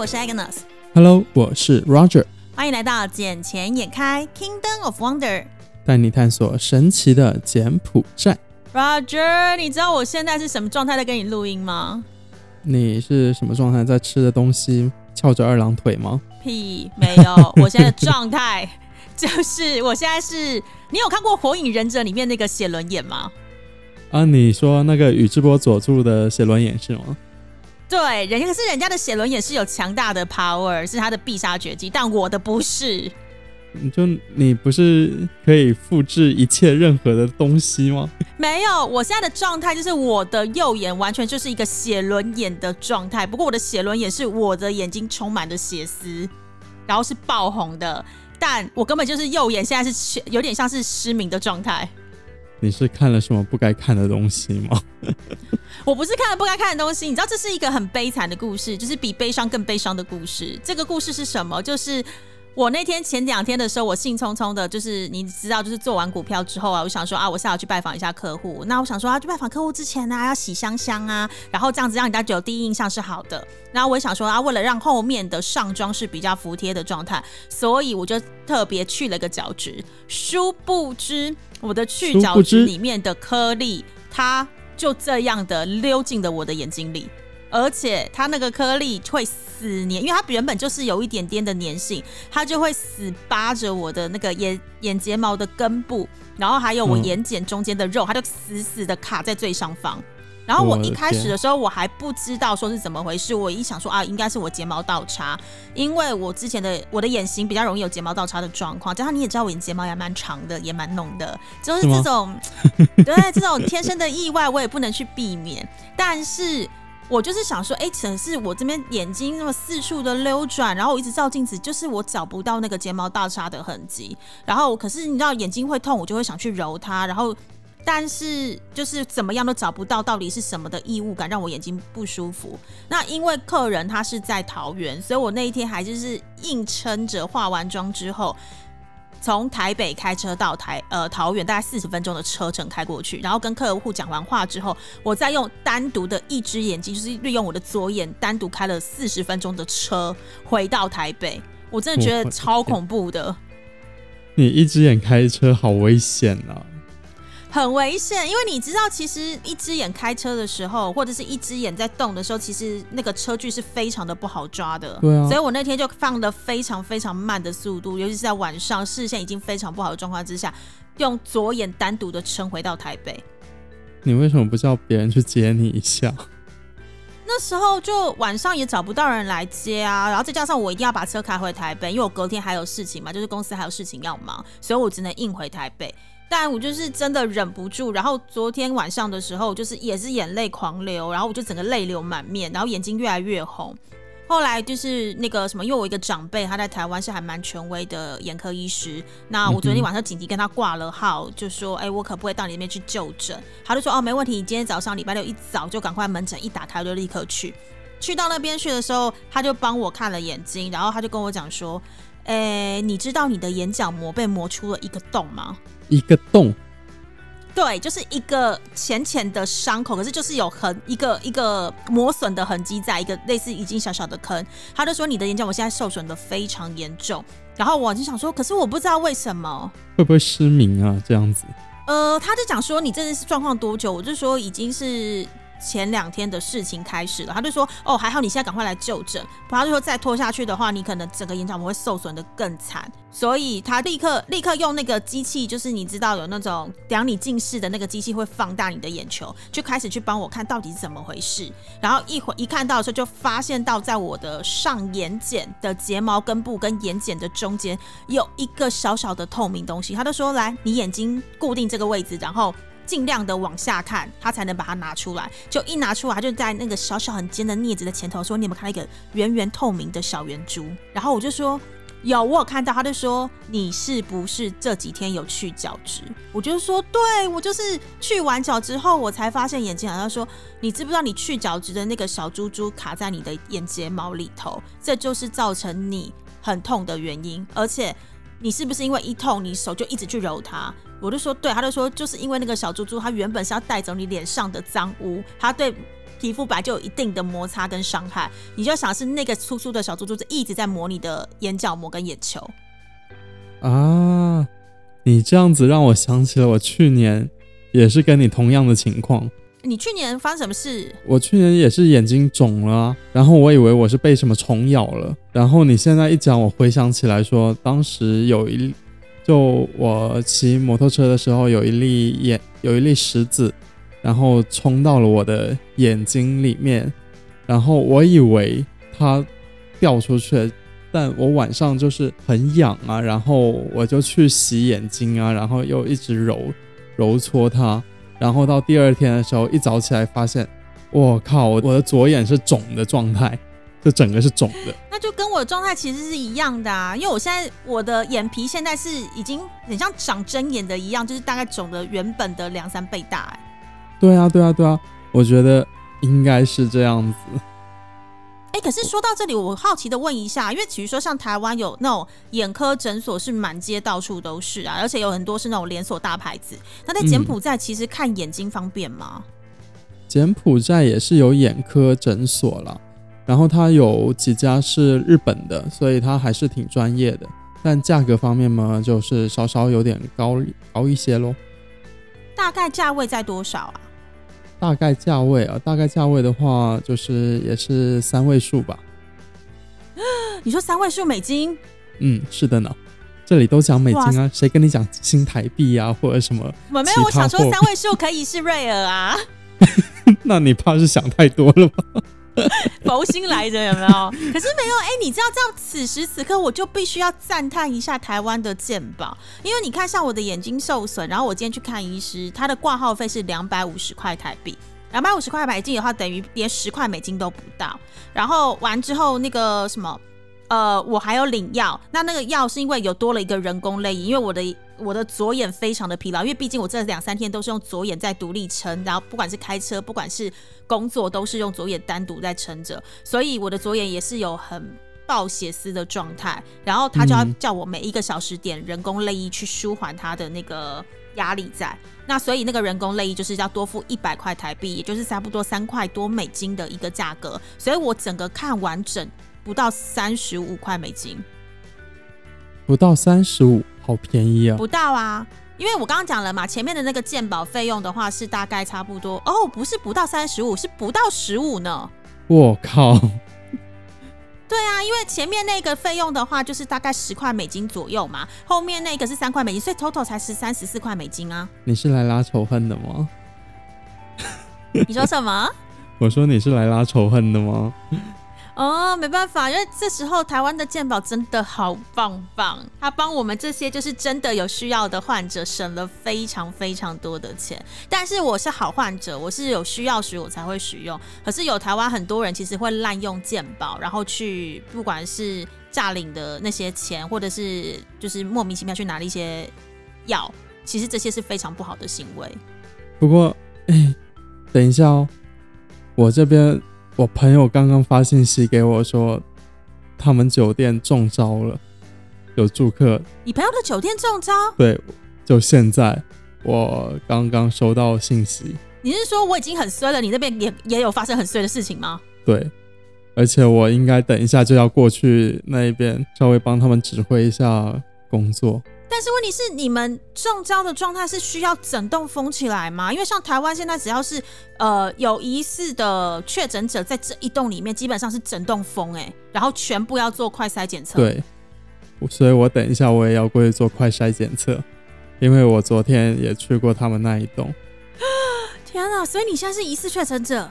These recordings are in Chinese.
我是 Agnes。Hello，我是 Roger。欢迎来到捡钱眼开 Kingdom of Wonder，带你探索神奇的柬埔寨。Roger，你知道我现在是什么状态在跟你录音吗？你是什么状态？在吃的东西翘着二郎腿吗？屁，没有。我现在的状态就是我现在是。你有看过《火影忍者》里面那个写轮眼吗？啊，你说那个宇智波佐助的写轮眼是吗？对，人家是人家的写轮眼是有强大的 power，是他的必杀绝技，但我的不是。你就你不是可以复制一切任何的东西吗？没有，我现在的状态就是我的右眼完全就是一个写轮眼的状态。不过我的写轮眼是我的眼睛充满了血丝，然后是爆红的，但我根本就是右眼现在是有点像是失明的状态。你是看了什么不该看的东西吗？我不是看了不该看的东西，你知道这是一个很悲惨的故事，就是比悲伤更悲伤的故事。这个故事是什么？就是我那天前两天的时候，我兴冲冲的，就是你知道，就是做完股票之后啊，我想说啊，我下午去拜访一下客户。那我想说啊，去拜访客户之前呢，要洗香香啊，然后这样子让人家有第一印象是好的。然后我也想说啊，为了让后面的上妆是比较服帖的状态，所以我就特别去了个角质。殊不知我的去角质里面的颗粒，它。就这样的溜进了我的眼睛里，而且它那个颗粒会死黏，因为它原本就是有一点点的粘性，它就会死扒着我的那个眼眼睫毛的根部，然后还有我眼睑中间的肉，它就死死的卡在最上方。然后我一开始的时候我还不知道说是怎么回事，我一想说啊，应该是我睫毛倒插，因为我之前的我的眼型比较容易有睫毛倒插的状况，加上你也知道我眼睫毛也蛮长的，也蛮浓的，就是这种 对这种天生的意外我也不能去避免。但是我就是想说，哎，只是我这边眼睛那么四处的溜转，然后我一直照镜子，就是我找不到那个睫毛倒插的痕迹。然后可是你知道眼睛会痛，我就会想去揉它，然后。但是就是怎么样都找不到到底是什么的异物感让我眼睛不舒服。那因为客人他是在桃园，所以我那一天还就是硬撑着化完妆之后，从台北开车到台呃桃园，大概四十分钟的车程开过去，然后跟客户讲完话之后，我再用单独的一只眼睛，就是利用我的左眼单独开了四十分钟的车回到台北。我真的觉得超恐怖的。你一只眼开车好危险啊！很危险，因为你知道，其实一只眼开车的时候，或者是一只眼在动的时候，其实那个车距是非常的不好抓的。对啊，所以我那天就放的非常非常慢的速度，尤其是在晚上视线已经非常不好的状况之下，用左眼单独的撑回到台北。你为什么不叫别人去接你一下？那时候就晚上也找不到人来接啊，然后再加上我一定要把车开回台北，因为我隔天还有事情嘛，就是公司还有事情要忙，所以我只能硬回台北。但我就是真的忍不住，然后昨天晚上的时候，就是也是眼泪狂流，然后我就整个泪流满面，然后眼睛越来越红。后来就是那个什么，因为我一个长辈他在台湾是还蛮权威的眼科医师，那我昨天晚上紧急跟他挂了号，就说，哎，我可不可以到你那边去就诊？他就说，哦，没问题，你今天早上礼拜六一早就赶快门诊一打开我就立刻去。去到那边去的时候，他就帮我看了眼睛，然后他就跟我讲说，哎，你知道你的眼角膜被磨出了一个洞吗？一个洞，对，就是一个浅浅的伤口，可是就是有痕，一个一个磨损的痕迹，在一个类似已经小小的坑。他就说你的眼角膜现在受损的非常严重，然后我就想说，可是我不知道为什么会不会失明啊？这样子，呃，他就讲说你这是状况多久？我就说已经是。前两天的事情开始了，他就说：“哦，还好你现在赶快来就诊，不然就说再拖下去的话，你可能整个眼角膜会受损的更惨。”所以他立刻立刻用那个机器，就是你知道有那种量你近视的那个机器，会放大你的眼球，就开始去帮我看到底是怎么回事。然后一会一看到的时候，就发现到在我的上眼睑的睫毛根部跟眼睑的中间有一个小小的透明东西。他就说：“来，你眼睛固定这个位置，然后。”尽量的往下看，他才能把它拿出来。就一拿出来，他就在那个小小很尖的镊子的前头说：“你有没有看到一个圆圆透明的小圆珠？”然后我就说：“有，我有看到。”他就说：“你是不是这几天有去角质？”我就说：“对，我就是去完角之后，我才发现眼睛好像说，你知不知道你去角质的那个小珠珠卡在你的眼睫毛里头，这就是造成你很痛的原因。而且你是不是因为一痛，你手就一直去揉它？”我就说对，他就说就是因为那个小猪猪，它原本是要带走你脸上的脏污，它对皮肤本来就有一定的摩擦跟伤害，你就想是那个粗粗的小珠珠子一直在磨你的眼角膜跟眼球。啊，你这样子让我想起了我去年也是跟你同样的情况。你去年发生什么事？我去年也是眼睛肿了啊，然后我以为我是被什么虫咬了，然后你现在一讲，我回想起来说，当时有一，就我骑摩托车的时候，有一粒眼，有一粒石子，然后冲到了我的眼睛里面，然后我以为它掉出去了，但我晚上就是很痒啊，然后我就去洗眼睛啊，然后又一直揉揉搓它。然后到第二天的时候，一早起来发现，我靠，我的左眼是肿的状态，就整个是肿的。那就跟我的状态其实是一样的啊，因为我现在我的眼皮现在是已经很像长针眼的一样，就是大概肿的原本的两三倍大。哎，对啊，对啊，对啊，我觉得应该是这样子。哎，可是说到这里，我好奇的问一下，因为比如说像台湾有那种眼科诊所是满街到处都是啊，而且有很多是那种连锁大牌子。那在柬埔寨其实看眼睛方便吗？柬埔寨也是有眼科诊所了，然后它有几家是日本的，所以它还是挺专业的。但价格方面嘛，就是稍稍有点高高一些咯。大概价位在多少啊？大概价位啊，大概价位的话，就是也是三位数吧。你说三位数美金？嗯，是的呢。这里都讲美金啊，谁跟你讲新台币啊，或者什么？我没有，我想说三位数可以是瑞尔啊。那你怕是想太多了吧？佛心来着有没有？可是没有哎，你知道这样，此时此刻我就必须要赞叹一下台湾的健保，因为你看，像我的眼睛受损，然后我今天去看医师，他的挂号费是两百五十块台币，两百五十块美金的话，等于连十块美金都不到。然后完之后那个什么，呃，我还有领药，那那个药是因为有多了一个人工泪液因为我的。我的左眼非常的疲劳，因为毕竟我这两三天都是用左眼在独立撑，然后不管是开车，不管是工作，都是用左眼单独在撑着，所以我的左眼也是有很爆血丝的状态。然后他就要叫我每一个小时点人工泪液去舒缓他的那个压力在。那所以那个人工泪液就是要多付一百块台币，也就是差不多三块多美金的一个价格。所以我整个看完整不到三十五块美金，不到三十五。好便宜啊！不到啊，因为我刚刚讲了嘛，前面的那个鉴宝费用的话是大概差不多哦，不是不到三十五，是不到十五呢。我靠！对啊，因为前面那个费用的话就是大概十块美金左右嘛，后面那个是三块美金，所以 total 才十三十四块美金啊。你是来拉仇恨的吗？你说什么？我说你是来拉仇恨的吗？哦，没办法，因为这时候台湾的健保真的好棒棒，他帮我们这些就是真的有需要的患者省了非常非常多的钱。但是我是好患者，我是有需要时我才会使用。可是有台湾很多人其实会滥用健保，然后去不管是诈领的那些钱，或者是就是莫名其妙去拿了一些药，其实这些是非常不好的行为。不过，哎，等一下哦，我这边。我朋友刚刚发信息给我说，他们酒店中招了，有住客。你朋友的酒店中招？对，就现在，我刚刚收到信息。你是说我已经很衰了？你那边也也有发生很衰的事情吗？对，而且我应该等一下就要过去那边，稍微帮他们指挥一下工作。但是问题是，你们中招的状态是需要整栋封起来吗？因为像台湾现在只要是呃有疑似的确诊者在这一栋里面，基本上是整栋封哎，然后全部要做快筛检测。对，所以我等一下我也要过去做快筛检测，因为我昨天也去过他们那一栋。天啊！所以你现在是疑似确诊者？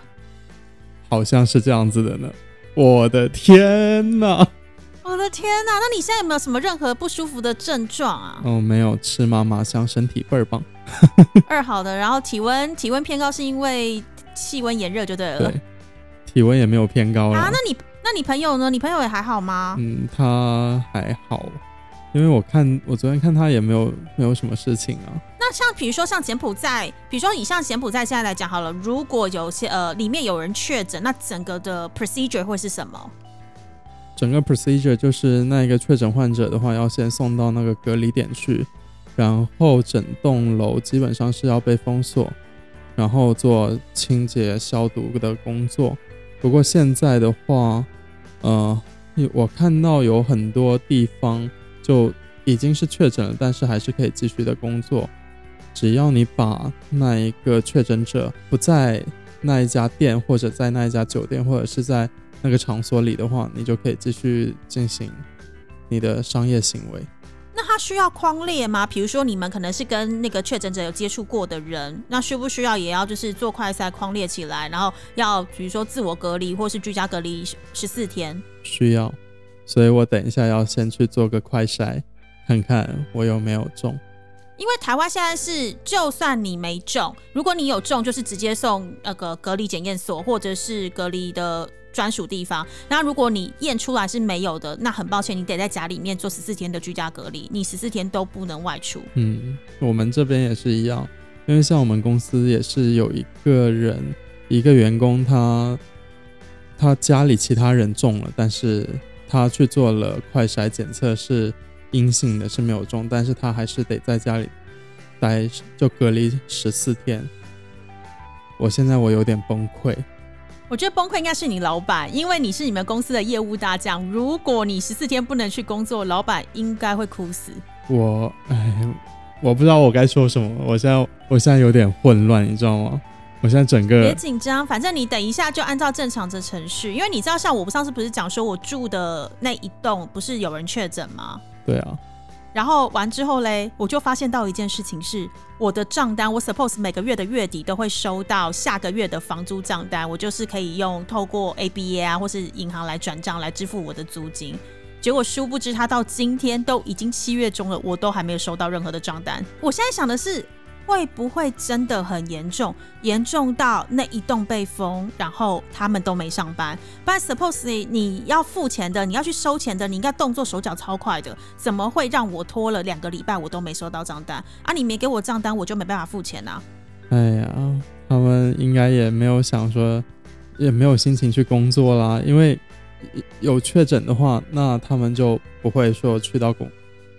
好像是这样子的呢。我的天哪！我的天哪！那你现在有没有什么任何不舒服的症状啊？哦，没有，吃妈妈香，身体倍儿棒。二好的，然后体温体温偏高是因为气温炎热就对了。对，体温也没有偏高啊。那你那你朋友呢？你朋友也还好吗？嗯，他还好，因为我看我昨天看他也没有没有什么事情啊。那像比如说像柬埔寨，比如说以像柬埔寨现在来讲好了，如果有些呃里面有人确诊，那整个的 procedure 会是什么？整个 procedure 就是那一个确诊患者的话，要先送到那个隔离点去，然后整栋楼基本上是要被封锁，然后做清洁消毒的工作。不过现在的话，呃，我看到有很多地方就已经是确诊了，但是还是可以继续的工作，只要你把那一个确诊者不在那一家店，或者在那一家酒店，或者是在那个场所里的话，你就可以继续进行你的商业行为。那他需要框列吗？比如说你们可能是跟那个确诊者有接触过的人，那需不需要也要就是做快筛框列起来，然后要比如说自我隔离或是居家隔离十四天？需要，所以我等一下要先去做个快筛，看看我有没有中。因为台湾现在是，就算你没中，如果你有中，就是直接送那个隔离检验所或者是隔离的专属地方。那如果你验出来是没有的，那很抱歉，你得在家里面做十四天的居家隔离，你十四天都不能外出。嗯，我们这边也是一样，因为像我们公司也是有一个人，一个员工，他他家里其他人中了，但是他去做了快筛检测是。阴性的是没有中，但是他还是得在家里待，就隔离十四天。我现在我有点崩溃。我觉得崩溃应该是你老板，因为你是你们公司的业务大将。如果你十四天不能去工作，老板应该会哭死。我哎，我不知道我该说什么。我现在我现在有点混乱，你知道吗？我现在整个别紧张，反正你等一下就按照正常的程序，因为你知道，像我上次不是讲说我住的那一栋不是有人确诊吗？对啊，然后完之后嘞，我就发现到一件事情是，我的账单，我 suppose 每个月的月底都会收到下个月的房租账单，我就是可以用透过 ABA 啊或是银行来转账来支付我的租金。结果殊不知，他到今天都已经七月中了，我都还没有收到任何的账单。我现在想的是。会不会真的很严重？严重到那一栋被封，然后他们都没上班？不然，suppose 你要付钱的，你要去收钱的，你应该动作手脚超快的，怎么会让我拖了两个礼拜，我都没收到账单？啊，你没给我账单，我就没办法付钱啊！哎呀，他们应该也没有想说，也没有心情去工作啦，因为有确诊的话，那他们就不会说去到公，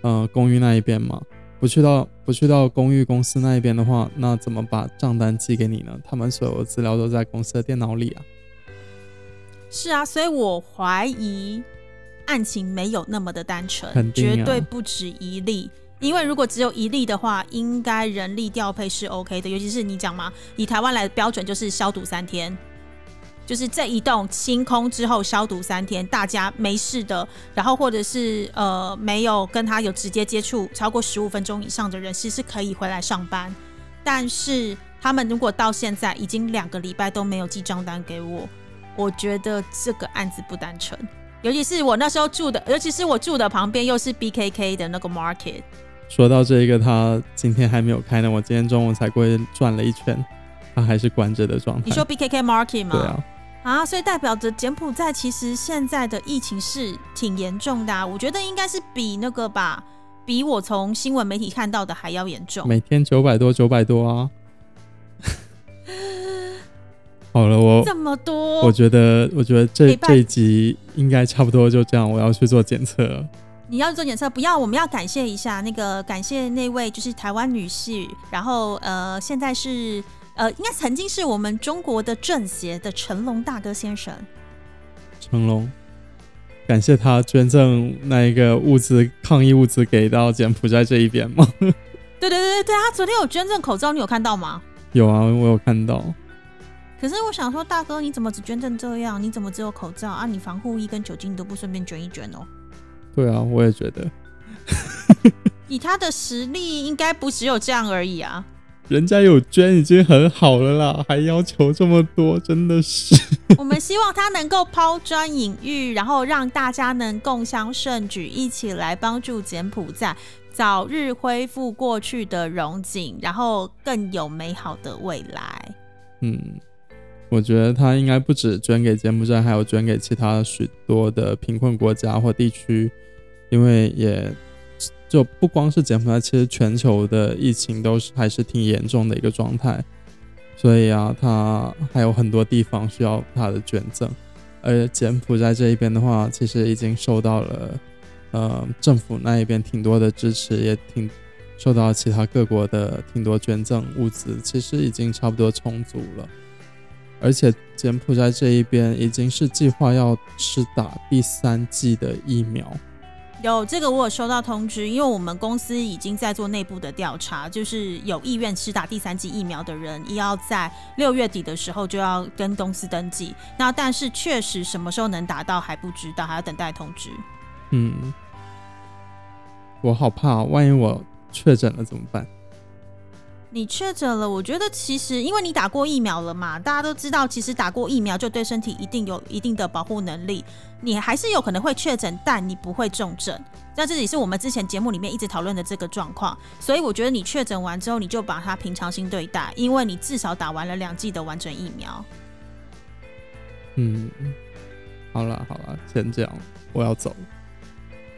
呃，公寓那一边嘛。不去到不去到公寓公司那一边的话，那怎么把账单寄给你呢？他们所有的资料都在公司的电脑里啊。是啊，所以我怀疑案情没有那么的单纯，绝对不止一例。因为如果只有一例的话，应该人力调配是 OK 的，尤其是你讲嘛，以台湾来的标准就是消毒三天。就是这一栋清空之后消毒三天，大家没事的，然后或者是呃没有跟他有直接接触超过十五分钟以上的人，其实可以回来上班。但是他们如果到现在已经两个礼拜都没有寄账单给我，我觉得这个案子不单纯。尤其是我那时候住的，尤其是我住的旁边又是 BKK 的那个 Market。说到这一个，他今天还没有开呢，我今天中午才过去转了一圈。它还是关着的状态。你说 B K K Market 吗？对啊。啊，所以代表着柬埔寨其实现在的疫情是挺严重的。我觉得应该是比那个吧，比我从新闻媒体看到的还要严重。每天九百多，九百多啊。好了，我这么多，我觉得，我觉得这这一集应该差不多就这样。我要去做检测了。你要做检测？不要，我们要感谢一下那个，感谢那位就是台湾女士。然后呃，现在是。呃，应该曾经是我们中国的政协的成龙大哥先生。成龙，感谢他捐赠那一个物资，抗疫物资给到柬埔寨这一边吗？对对对对对，他昨天有捐赠口罩，你有看到吗？有啊，我有看到。可是我想说，大哥，你怎么只捐赠这样？你怎么只有口罩啊？你防护衣跟酒精你都不顺便捐一捐哦？对啊，我也觉得。以他的实力，应该不只有这样而已啊。人家有捐已经很好了啦，还要求这么多，真的是。我们希望他能够抛砖引玉，然后让大家能共襄盛举，一起来帮助柬埔寨早日恢复过去的荣景，然后更有美好的未来。嗯，我觉得他应该不止捐给柬埔寨，还有捐给其他许多的贫困国家或地区，因为也。就不光是柬埔寨，其实全球的疫情都是还是挺严重的一个状态，所以啊，它还有很多地方需要它的捐赠。而柬埔寨这一边的话，其实已经受到了呃政府那一边挺多的支持，也挺受到其他各国的挺多捐赠物资，其实已经差不多充足了。而且柬埔寨这一边已经是计划要施打第三剂的疫苗。有这个，我有收到通知，因为我们公司已经在做内部的调查，就是有意愿施打第三剂疫苗的人，要在六月底的时候就要跟公司登记。那但是确实什么时候能达到还不知道，还要等待通知。嗯，我好怕，万一我确诊了怎么办？你确诊了，我觉得其实因为你打过疫苗了嘛，大家都知道，其实打过疫苗就对身体一定有一定的保护能力。你还是有可能会确诊，但你不会重症。那这也是我们之前节目里面一直讨论的这个状况。所以我觉得你确诊完之后，你就把它平常心对待，因为你至少打完了两剂的完整疫苗。嗯，好了好了，先这样，我要走了。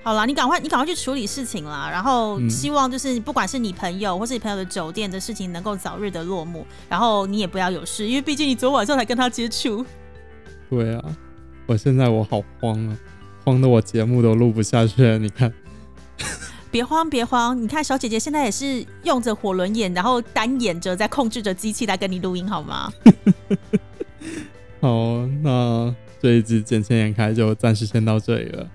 好了，你赶快，你赶快去处理事情啦。然后希望就是不管是你朋友或是你朋友的酒店的事情能够早日的落幕，然后你也不要有事，因为毕竟你昨晚上才跟他接触。对啊，我现在我好慌啊，慌的我节目都录不下去了。你看，别慌别慌，你看小姐姐现在也是用着火轮眼，然后单眼着在控制着机器来跟你录音，好吗？好，那这一集见钱眼开就暂时先到这里了。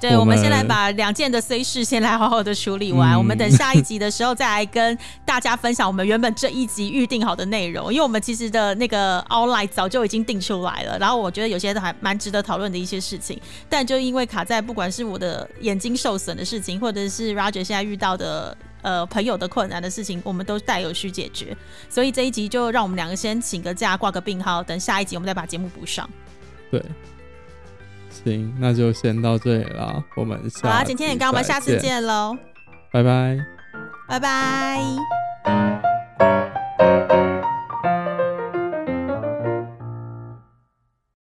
对，我们先来把两件的 C 事先来好好的处理完。我们等下一集的时候再来跟大家分享我们原本这一集预定好的内容。因为我们其实的那个 outline 早就已经定出来了，然后我觉得有些都还蛮值得讨论的一些事情，但就因为卡在不管是我的眼睛受损的事情，或者是 Roger 现在遇到的呃朋友的困难的事情，我们都带有需解决，所以这一集就让我们两个先请个假，挂个病号，等下一集我们再把节目补上。对。行，那就先到这里了。我们下好啦，今天也跟我们下次见喽。拜拜，拜拜。